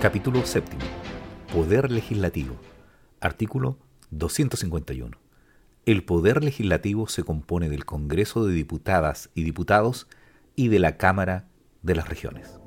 Capítulo séptimo. Poder legislativo. Artículo 251. El poder legislativo se compone del Congreso de Diputadas y Diputados y de la Cámara de las Regiones.